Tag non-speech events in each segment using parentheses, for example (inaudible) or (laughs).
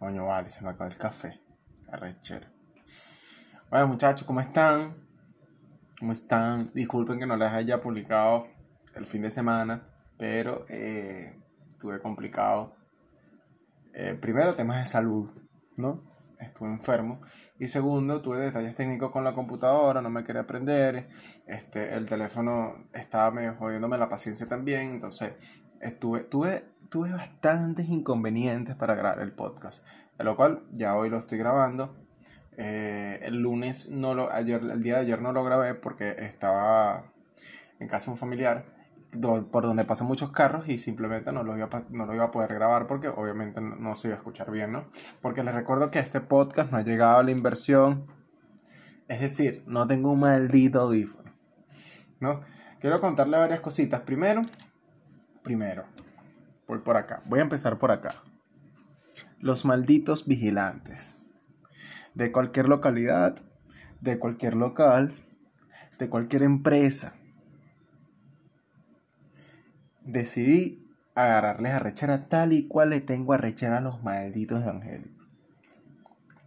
Coño, vale, se me acabó el café. Arrechero. Bueno, muchachos, ¿cómo están? ¿Cómo están? Disculpen que no les haya publicado el fin de semana, pero eh, estuve complicado. Eh, primero, temas de salud, ¿no? Estuve enfermo. Y segundo, tuve detalles técnicos con la computadora, no me quería aprender. Este, el teléfono estaba medio jodiéndome la paciencia también. Entonces, estuve, tuve, tuve bastantes inconvenientes para grabar el podcast. De lo cual ya hoy lo estoy grabando. Eh, el lunes no lo, ayer, el día de ayer no lo grabé porque estaba en casa de un familiar por donde pasan muchos carros y simplemente no lo, iba a, no lo iba a poder grabar porque obviamente no, se iba a escuchar bien, ¿no? Porque les recuerdo que este podcast no ha llegado a la inversión. Es decir, no tengo un maldito audífono, ¿no? Quiero contarle varias cositas. Primero, primero, voy por acá. Voy a empezar por acá. Los malditos vigilantes. De cualquier localidad, de cualquier local, de cualquier empresa decidí agarrarles arrechera tal y cual le tengo arrechera a los malditos evangélicos.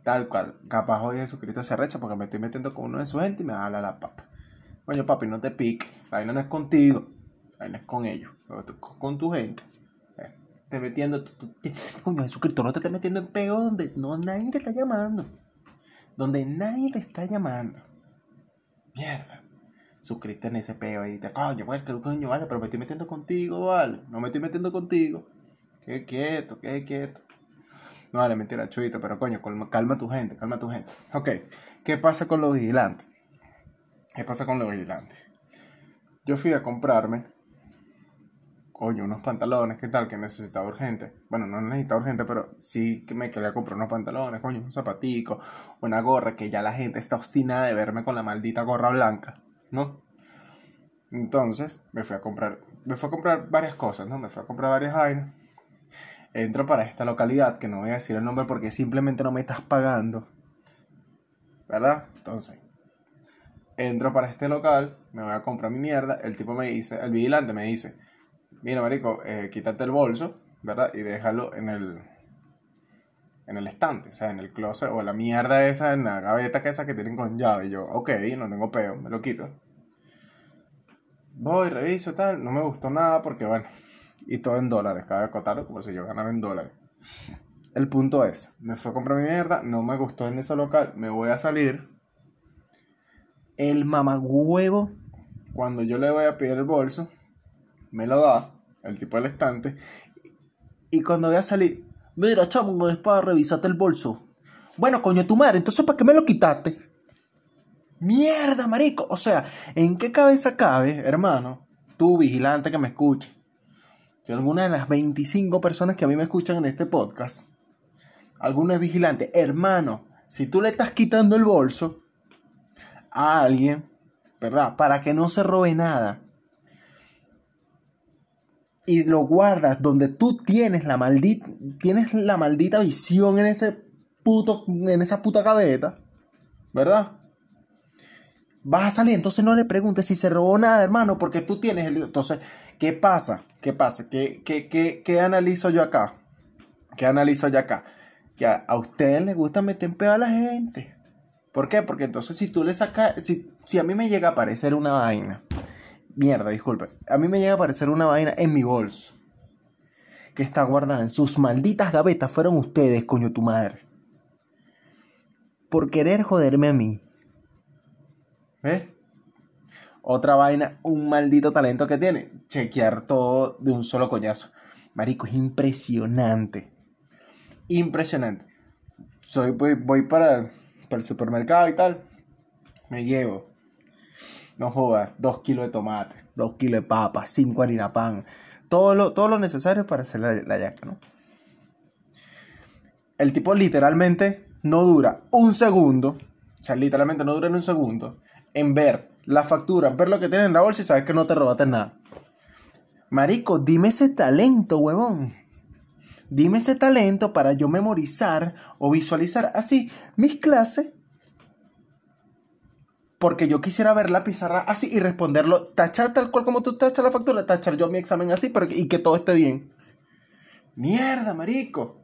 Tal cual. Capaz hoy Jesucristo se arrecha porque me estoy metiendo con uno de su gente y me habla la pata. Coño, papi, no te piques. La no es contigo. La no es con ellos. Con tu gente. Metiendo. Coño, Jesucristo, no te estés metiendo en peo donde no, nadie te está llamando. Donde nadie te está llamando. Mierda suscribirte en ese peo y te coño, pues que coño, vale, pero me estoy metiendo contigo, vale, no me estoy metiendo contigo. Qué quieto, qué quieto. No, vale, mentira, chubito, pero coño, calma, tu gente, calma tu gente. Ok, ¿qué pasa con los vigilantes? ¿Qué pasa con los vigilantes? Yo fui a comprarme, coño, unos pantalones, ¿qué tal? Que necesitaba urgente. Bueno, no necesitaba urgente, pero sí que me quería comprar unos pantalones, coño, un zapatico, una gorra, que ya la gente está obstinada de verme con la maldita gorra blanca. ¿no? Entonces me fui a comprar, me fui a comprar varias cosas, ¿no? Me fui a comprar varias vainas. Entro para esta localidad, que no voy a decir el nombre porque simplemente no me estás pagando. ¿Verdad? Entonces, entro para este local, me voy a comprar mi mierda. El tipo me dice, el vigilante me dice, mira, marico, eh, quítate el bolso, ¿verdad? Y déjalo en el, en el estante, o sea, en el closet o la mierda esa, en la gaveta que esa que tienen con llave. Y yo, ok, no tengo peo, me lo quito. Voy, reviso tal, no me gustó nada porque bueno, y todo en dólares, cada acotarlo como si yo ganara en dólares. El punto es, me fue a comprar mi mierda, no me gustó en ese local, me voy a salir. El mamagüevo, cuando yo le voy a pedir el bolso, me lo da, el tipo del estante. Y cuando voy a salir, Mira, chamo, es para revisarte el bolso. Bueno, coño, tu madre, entonces ¿para qué me lo quitaste? Mierda, marico. O sea, ¿en qué cabeza cabe, hermano? Tú, vigilante que me escuche. Si alguna de las 25 personas que a mí me escuchan en este podcast, alguno es vigilante, hermano, si tú le estás quitando el bolso a alguien, ¿verdad? Para que no se robe nada, y lo guardas donde tú tienes la maldita tienes la maldita visión en ese puto en esa puta gaveta, ¿verdad? Vas a salir, entonces no le preguntes si se robó nada, hermano, porque tú tienes el entonces ¿qué pasa? ¿Qué pasa? ¿Qué, qué, qué, qué analizo yo acá? ¿Qué analizo yo acá? Que a, ustedes les gusta meter en pedo a la gente. ¿Por qué? Porque entonces si tú le sacas, si, si a mí me llega a aparecer una vaina Mierda, disculpe. A mí me llega a aparecer una vaina en mi bolso. Que está guardada en sus malditas gavetas. Fueron ustedes, coño tu madre. Por querer joderme a mí. ¿Ves? Otra vaina, un maldito talento que tiene. Chequear todo de un solo coñazo. Marico, es impresionante. Impresionante. Soy, voy, voy para, para el supermercado y tal. Me llevo no jodas, dos kilos de tomate, dos kilos de papa, cinco harina pan, todo lo, todo lo necesario para hacer la, la yaca, ¿no? El tipo literalmente no dura un segundo, o sea, literalmente no dura ni un segundo, en ver la factura, ver lo que tiene en la bolsa y sabes que no te robaste nada. Marico, dime ese talento, huevón. Dime ese talento para yo memorizar o visualizar así mis clases porque yo quisiera ver la pizarra así y responderlo, tachar tal cual como tú tachas la factura, tachar yo mi examen así pero, y que todo esté bien. Mierda, marico.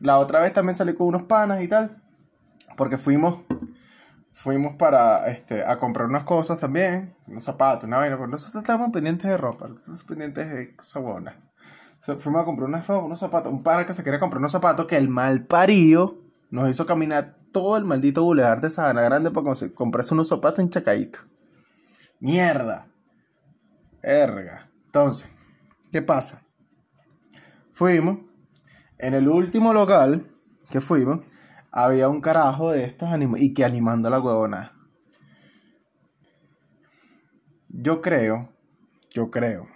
la otra vez también salí con unos panas y tal. Porque fuimos, fuimos para, este, a comprar unas cosas también. Unos zapatos, una vaina. Porque nosotros estábamos pendientes de ropa. Nosotros pendientes de sabona. fuimos a comprar unas ropa, unos zapatos. Un pana que se quería comprar unos zapatos que el mal parío nos hizo caminar todo el maldito bulevar de Sabana Grande para comprarse unos zapatos en Chacaito. Mierda. Erga. Entonces, ¿qué pasa? Fuimos. En el último local que fuimos, había un carajo de estos animales. Y que animando a la huevona. Yo creo, yo creo,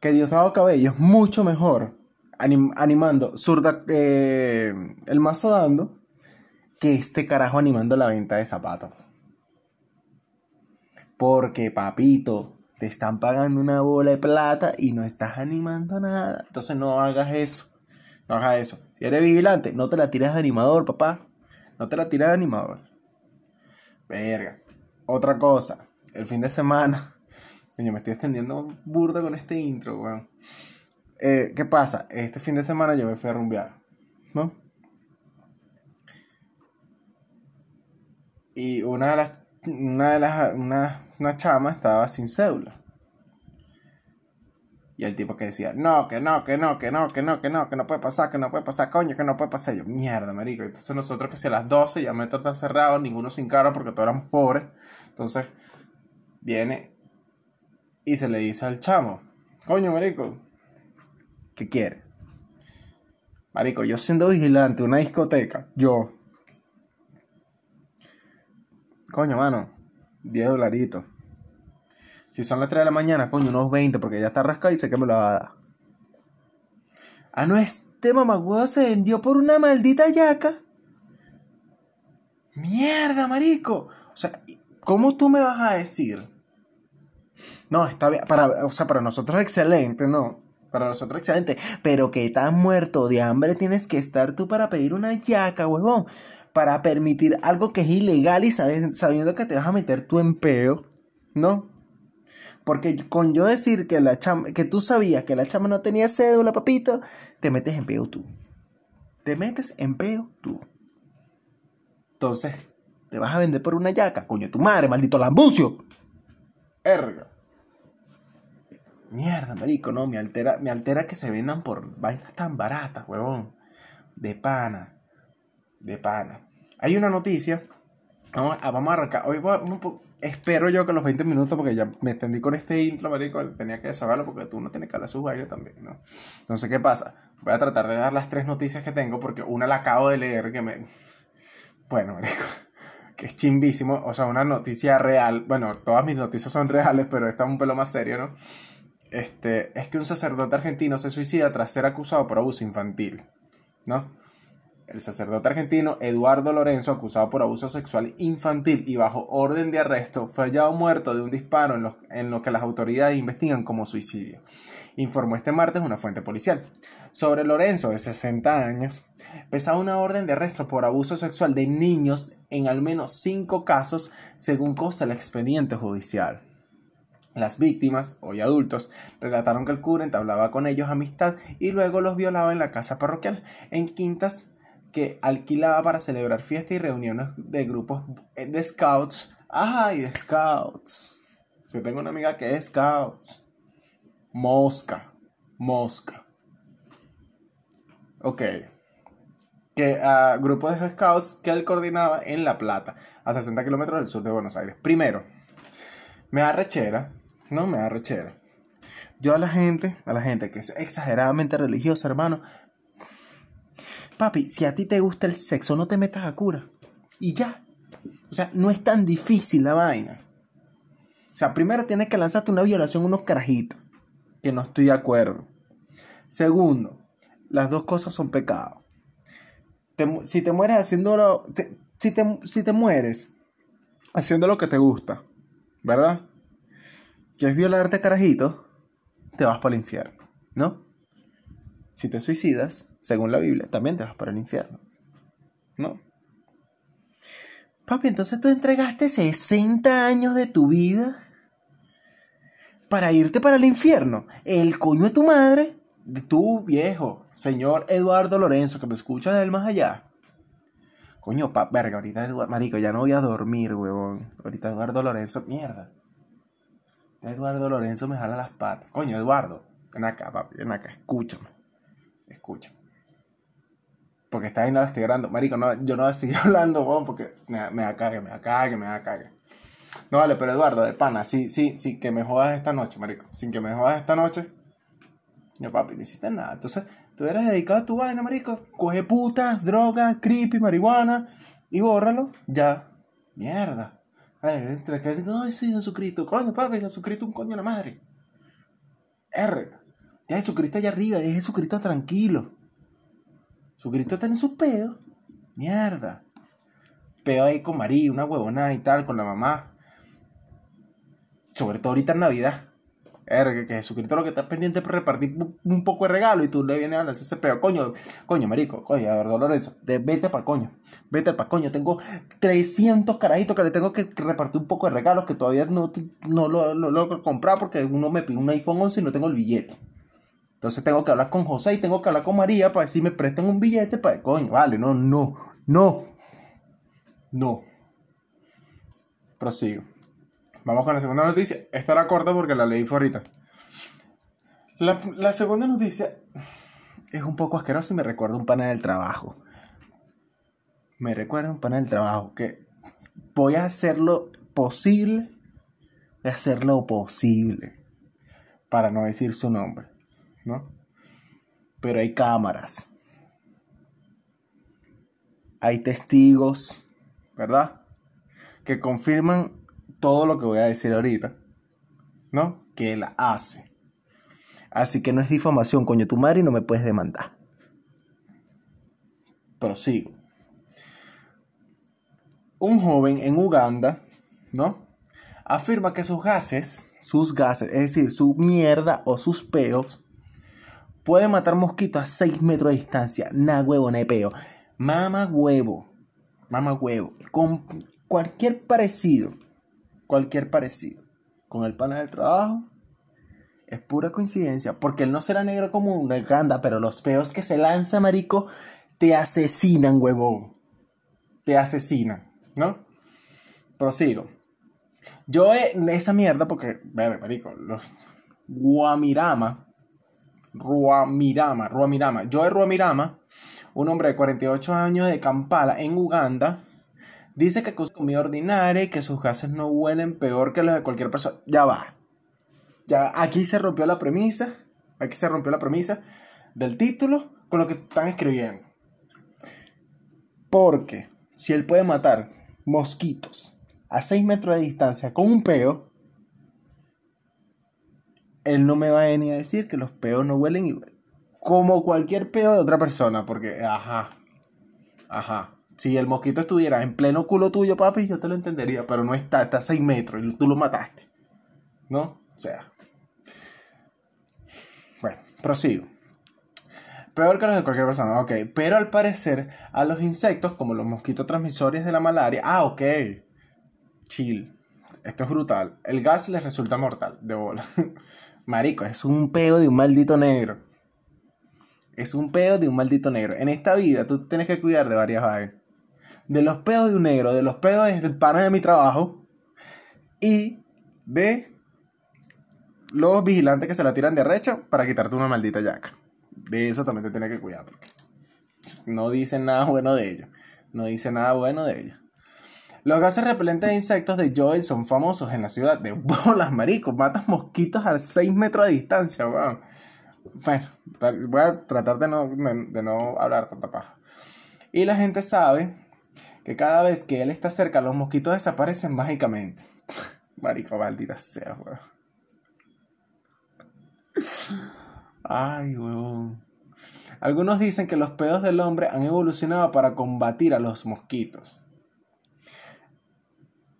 que Diosdado Cabello es mucho mejor animando Surda, eh, el mazo dando que este carajo animando la venta de zapatos. Porque, papito, te están pagando una bola de plata y no estás animando nada. Entonces no hagas eso. No hagas eso. Si eres vigilante, no te la tires de animador, papá. No te la tires de animador. Verga. Otra cosa. El fin de semana. (laughs) Coño, me estoy extendiendo burda con este intro, weón. Eh, ¿Qué pasa? Este fin de semana yo me fui a rumbear. ¿No? Y una de las. Una de las. Una, una chama estaba sin cédula. Y el tipo que decía, no, que no, que no, que no, que no, que no, que no puede pasar, que no puede pasar, coño, que no puede pasar. yo, mierda, marico. Entonces nosotros que si a las 12 ya me está cerrado, ninguno sin carro porque todos éramos pobres. Entonces, viene y se le dice al chamo, coño, marico, ¿qué quiere? Marico, yo siendo vigilante una discoteca, yo. Coño, mano, 10 dolaritos. Si son las 3 de la mañana, coño, unos 20, porque ya está rascado y sé que me lo va a dar. Ah, no, este mamagüevo se vendió por una maldita yaca. Mierda, marico. O sea, ¿cómo tú me vas a decir? No, está bien. Para, o sea, para nosotros excelente, ¿no? Para nosotros excelente. Pero que tan muerto de hambre tienes que estar tú para pedir una yaca, huevón. Para permitir algo que es ilegal y sabiendo que te vas a meter tu empeo, ¿no? Porque con yo decir que, la chama, que tú sabías que la chama no tenía cédula, papito, te metes en peo tú. Te metes en peo tú. Entonces, te vas a vender por una yaca, coño, tu madre, maldito lambucio. Erga. Mierda, marico, no, me altera, me altera que se vendan por vainas tan baratas, huevón. De pana. De pana. Hay una noticia. Vamos a, vamos a arrancar. Hoy vamos, espero yo que los 20 minutos, porque ya me extendí con este intro, marico, tenía que saberlo porque tú no tienes que hablar sus vainas también, ¿no? Entonces, ¿qué pasa? Voy a tratar de dar las tres noticias que tengo porque una la acabo de leer que me... Bueno, marico, (laughs) que es chimbísimo, o sea, una noticia real, bueno, todas mis noticias son reales, pero esta es un pelo más serio, ¿no? Este, es que un sacerdote argentino se suicida tras ser acusado por abuso infantil, ¿no? El sacerdote argentino Eduardo Lorenzo, acusado por abuso sexual infantil y bajo orden de arresto, fue hallado muerto de un disparo en lo, que las autoridades investigan como suicidio, informó este martes una fuente policial. Sobre Lorenzo, de 60 años, pesaba una orden de arresto por abuso sexual de niños en al menos cinco casos, según consta el expediente judicial. Las víctimas, hoy adultos, relataron que el cura entablaba con ellos amistad y luego los violaba en la casa parroquial, en quintas que alquilaba para celebrar fiestas y reuniones de grupos de scouts. Ajá, y de scouts. Yo tengo una amiga que es scouts. Mosca. Mosca. Ok. Que uh, grupos de scouts que él coordinaba en La Plata, a 60 kilómetros del sur de Buenos Aires. Primero, me da rechera. No me da rechera. Yo a la gente, a la gente que es exageradamente religiosa, hermano, Papi, si a ti te gusta el sexo, no te metas a cura. Y ya. O sea, no es tan difícil la vaina. O sea, primero tienes que lanzarte una violación unos carajitos. Que no estoy de acuerdo. Segundo, las dos cosas son pecado. si te mueres haciendo si, te, si te mueres haciendo lo que te gusta, ¿verdad? Que es violarte carajito, te vas para el infierno, ¿no? Si te suicidas, según la Biblia, también te vas para el infierno. ¿No? Papi, entonces tú entregaste 60 años de tu vida para irte para el infierno. El coño de tu madre. de tú, viejo, señor Eduardo Lorenzo, que me escucha del más allá. Coño, pa, verga, ahorita, marico, ya no voy a dormir, huevón. Ahorita Eduardo Lorenzo, mierda. Eduardo Lorenzo me jala las patas. Coño, Eduardo, ven acá, papi, ven acá, escúchame. Escúchame. Porque está ahí nada estoy grabando. Marico, no, yo no voy a seguir hablando, huevón, porque me, me da cague, me da cague, me da cague. No vale, pero Eduardo, de pana, sí, sí, sí, que me jodas esta noche, marico. Sin que me jodas esta noche. Yo, papi, no hiciste nada. Entonces, tú eres dedicado a tu vaina, marico. Coge putas, drogas, creepy, marihuana y bórralo. Ya. Mierda. Ay, entre que ay, sí, Jesucristo. Coño, papi, Jesucristo un coño de la madre. R. Ya Jesucristo allá arriba, es Jesucristo tranquilo. Jesucristo está en su pedo. Mierda. Peo ahí con María, una huevona y tal, con la mamá. Sobre todo ahorita en Navidad. Erga, que Jesucristo lo que está pendiente es repartir un poco de regalo y tú le vienes a hacer ese peo. Coño, coño, marico, coño, a ver, Lorenzo, de, vete para coño, vete para coño. Tengo 300 carajitos que le tengo que repartir un poco de regalos que todavía no, no lo, lo logro comprar porque uno me pide un iPhone 11 y no tengo el billete. Entonces tengo que hablar con José y tengo que hablar con María para decir me presten un billete para... Coño, vale, no, no, no, no. Prosigo. Vamos con la segunda noticia. Esta era corta porque la leí fue ahorita. La, segunda noticia es un poco asquerosa y me recuerda un pana del trabajo. Me recuerda un pana del trabajo que voy a hacer lo posible de hacer lo posible para no decir su nombre, ¿no? Pero hay cámaras. Hay testigos, ¿verdad? Que confirman todo lo que voy a decir ahorita, ¿no? Que él hace. Así que no es difamación, coño, tu madre y no me puedes demandar. Prosigo. Un joven en Uganda, ¿no? Afirma que sus gases, sus gases, es decir, su mierda o sus peos, puede matar mosquitos a 6 metros de distancia. Nah, huevo, no peo. Mama huevo. Mama huevo. Con cualquier parecido cualquier parecido con el pana del trabajo es pura coincidencia, porque él no será negro como un ganda, pero los peos que se lanza, marico, te asesinan, huevón. Te asesinan, ¿no? Prosigo. Yo en esa mierda, porque, ver, marico, los Guamirama, Ruamirama, Ruamirama. Yo de Ruamirama, un hombre de 48 años de Kampala, en Uganda, Dice que comida ordinaria y que sus gases no huelen peor que los de cualquier persona. Ya va. Ya aquí se rompió la premisa. Aquí se rompió la premisa del título con lo que están escribiendo. Porque si él puede matar mosquitos a 6 metros de distancia con un peo, él no me va a venir a decir que los peos no huelen como cualquier peo de otra persona. Porque, ajá, ajá. Si el mosquito estuviera en pleno culo tuyo, papi, yo te lo entendería, pero no está, está a 6 metros y tú lo mataste. ¿No? O sea. Bueno, prosigo. Peor que los de cualquier persona, ok. Pero al parecer, a los insectos, como los mosquitos transmisores de la malaria, ah, ok. Chill. Esto es brutal. El gas les resulta mortal, de bola. (laughs) Marico, es un peo de un maldito negro. Es un peo de un maldito negro. En esta vida tú tienes que cuidar de varias vainas de los pedos de un negro, de los pedos del pana de mi trabajo y de los vigilantes que se la tiran de recha para quitarte una maldita yaca. De eso también te tienes que cuidar. no dicen nada bueno de ellos. No dicen nada bueno de ellos. Los gases repelentes de insectos de Joel son famosos en la ciudad de bolas, maricos. Matas mosquitos a 6 metros de distancia, weón. Bueno, voy a tratar de no, de no hablar tanta paja. Y la gente sabe que cada vez que él está cerca, los mosquitos desaparecen mágicamente. (laughs) Marico, maldita sea, weón. Ay, weón. Algunos dicen que los pedos del hombre han evolucionado para combatir a los mosquitos.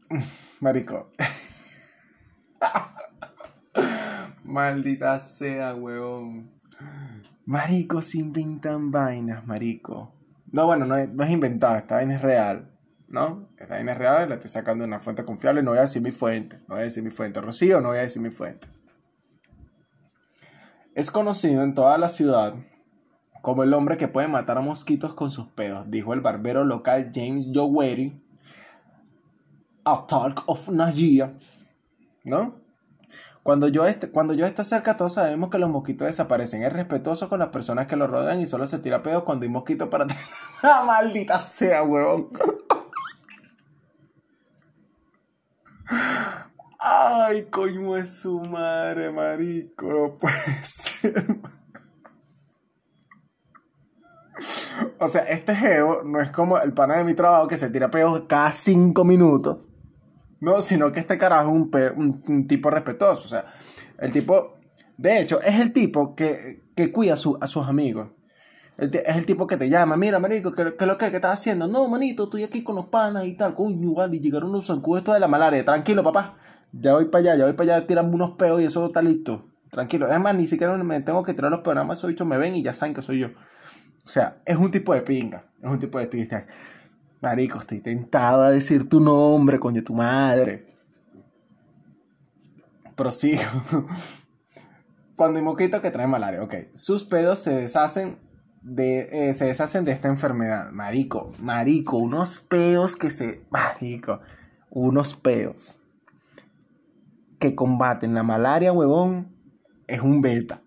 (laughs) Marico. (laughs) Maldita sea, weón. Marico, se inventan vainas, marico. No, bueno, no es, no inventada, esta vaina es real. ¿No? Esta vaina es real, la estoy sacando de una fuente confiable. No voy a decir mi fuente. No voy a decir mi fuente. Rocío, no voy a decir mi fuente. Es conocido en toda la ciudad como el hombre que puede matar a mosquitos con sus pedos, dijo el barbero local James Jowery a Talk of Najia. ¿No? Cuando yo, esté, cuando yo esté cerca, todos sabemos que los mosquitos desaparecen. Es respetuoso con las personas que lo rodean y solo se tira pedos cuando hay mosquitos para (laughs) tener. ¡Ah, maldita sea, huevón! Ay, coño es su madre, marico. No puede ser. O sea, este geo no es como el pana de mi trabajo que se tira pedos cada cinco minutos. No, sino que este carajo es un, tipo respetuoso. O sea, el tipo, de hecho, es el tipo que, cuida a, sus amigos. es el tipo que te llama, mira, marico, ¿qué, qué lo que, estás haciendo? No, manito, estoy aquí con los panas y tal. Coño, vale, llegaron unos zancudos de la malaria. Tranquilo, papá. Ya voy para allá, ya voy para allá, tirarme unos pedos y eso está listo. Tranquilo. Es más, ni siquiera me tengo que tirar los pedos, nada más esos bichos me ven y ya saben que soy yo. O sea, es un tipo de pinga, es un tipo de triste. Marico, estoy tentado a decir tu nombre, coño, tu madre. Prosigo. (laughs) Cuando hay moquito que trae malaria, ok. Sus pedos se deshacen de, eh, se deshacen de esta enfermedad. Marico, marico, unos peos que se... (laughs) Marico, unos peos que combaten la malaria, huevón, es un beta.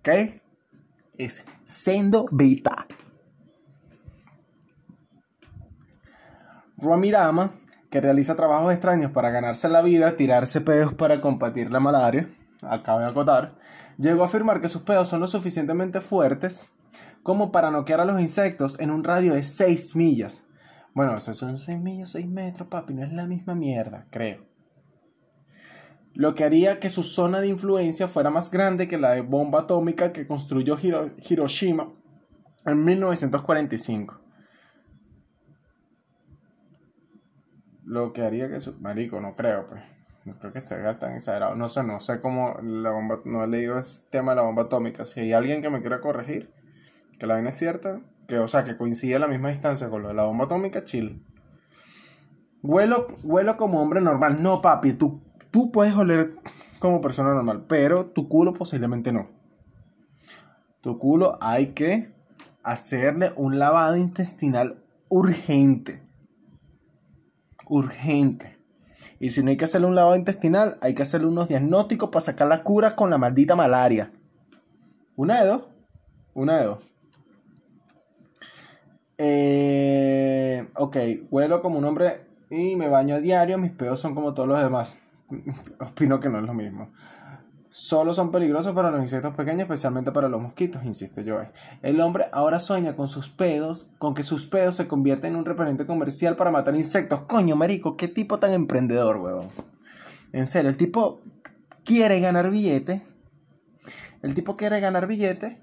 ¿Ok? Es sendo beta. Ruamirama, que realiza trabajos extraños para ganarse la vida, tirarse pedos para combatir la malaria, acaba de acotar, llegó a afirmar que sus pedos son lo suficientemente fuertes como para noquear a los insectos en un radio de 6 millas. Bueno, eso son 6 millas, 6 metros, papi, no es la misma mierda, creo. Lo que haría que su zona de influencia fuera más grande que la de bomba atómica que construyó Hiroshima en 1945. Lo que haría que su... Marico, no creo, pues. No creo que esté tan exagerado. No sé, no sé cómo la bomba... No he leído ese tema de la bomba atómica. Si hay alguien que me quiera corregir, que la vaina es cierta, que, o sea, que coincide a la misma distancia con lo de la bomba atómica, chill. Vuelo, vuelo como hombre normal. No, papi, tú, tú puedes oler como persona normal, pero tu culo posiblemente no. Tu culo hay que hacerle un lavado intestinal urgente urgente. Y si no hay que hacerle un lavado intestinal, hay que hacerle unos diagnósticos para sacar la cura con la maldita malaria. Una de dos. Una de dos. Eh, ok, huelo como un hombre y me baño a diario. Mis pedos son como todos los demás. (laughs) Opino que no es lo mismo solo son peligrosos para los insectos pequeños, especialmente para los mosquitos, insiste Joe. El hombre ahora sueña con sus pedos, con que sus pedos se convierten en un repelente comercial para matar insectos. Coño, marico, qué tipo tan emprendedor, huevón. En serio, el tipo quiere ganar billete. El tipo quiere ganar billete.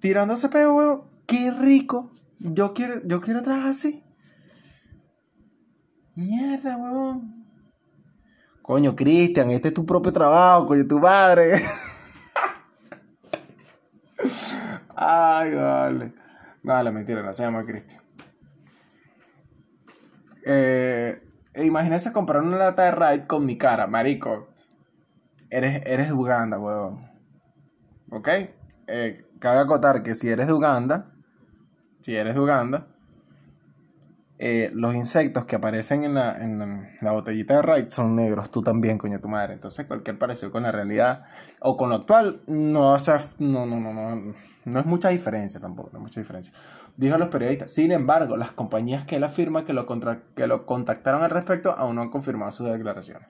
Tirándose pedo, huevón. Qué rico. Yo quiero, yo quiero trabajar así. Mierda, huevón. Coño, Cristian, este es tu propio trabajo, coño, tu madre. Ay, vale. Vale, mentira, no se llama Cristian. Eh, imagínese comprar una lata de Raid con mi cara, marico. Eres, eres de Uganda, weón. ¿Ok? Eh, cabe acotar que si eres de Uganda, si eres de Uganda, eh, los insectos que aparecen en la, botellita de Raid son negros, tú también, coño, tu madre. Entonces, cualquier parecido con la realidad o con lo actual, no, no, no, no, no, no es mucha diferencia tampoco, no mucha diferencia. Dijo los periodistas. Sin embargo, las compañías que él afirma que lo, que lo contactaron al respecto aún no han confirmado sus declaraciones.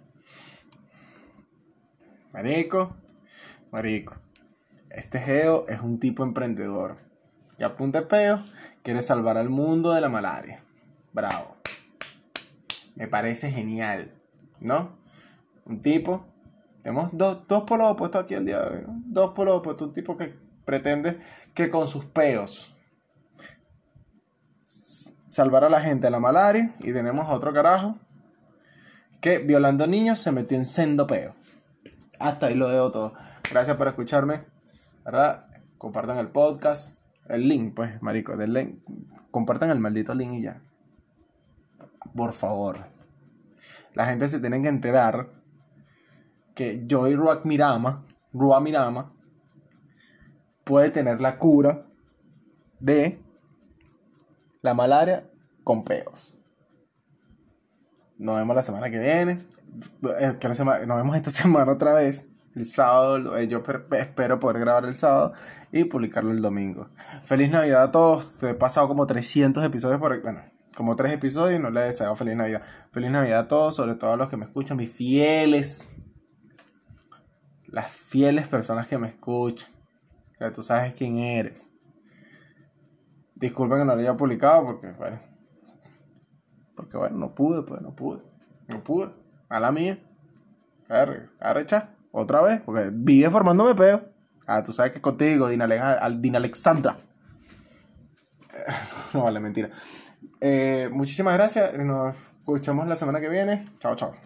Marico, marico. Este geo es un tipo emprendedor. Que apunta peo, quiere salvar al mundo de la malaria. Bravo. Me parece genial, ¿no? Un tipo, tenemos dos, dos polos opuestos aquí al día de hoy, ¿no? Dos polos opuestos, un tipo que pretende que con sus peos salvar a la gente de la malaria y tenemos a otro carajo que violando niños se metió en sendo peo. Hasta ahí lo dejo todo. Gracias por escucharme, ¿verdad? Compartan el podcast, el link, pues, marico. Compartan el maldito link y ya por favor. La gente se tiene que enterar que Joy Ruak Mirama, Rua puede tener la cura de la malaria con peos. Nos vemos la semana que viene. Eh, Nos vemos esta (laughs) semana otra vez. El sábado, eh, yo per- espero poder grabar el sábado y publicarlo el domingo. Feliz Navidad a todos. He pasado como 300 episodios por... Bueno, como 3 episodios y no les he deseado feliz Navidad. Feliz Navidad a todos, sobre todo a los que me escuchan, mis fieles. Las fieles personas que me escuchan. Ya tú sabes quién eres. Disculpen que no lo haya publicado porque, bueno. Porque, bueno, no pude, pues, no pude. No pude. A la mía. Arre, arrecha. Otra vez. Porque vive formándome peo. Ah, tú sabes que contigo, Ale- al- Dina Alexandra. (laughs) No vale, mentira. Eh, muchísimas gracias. Nos escuchamos la semana que viene. Chao, chao.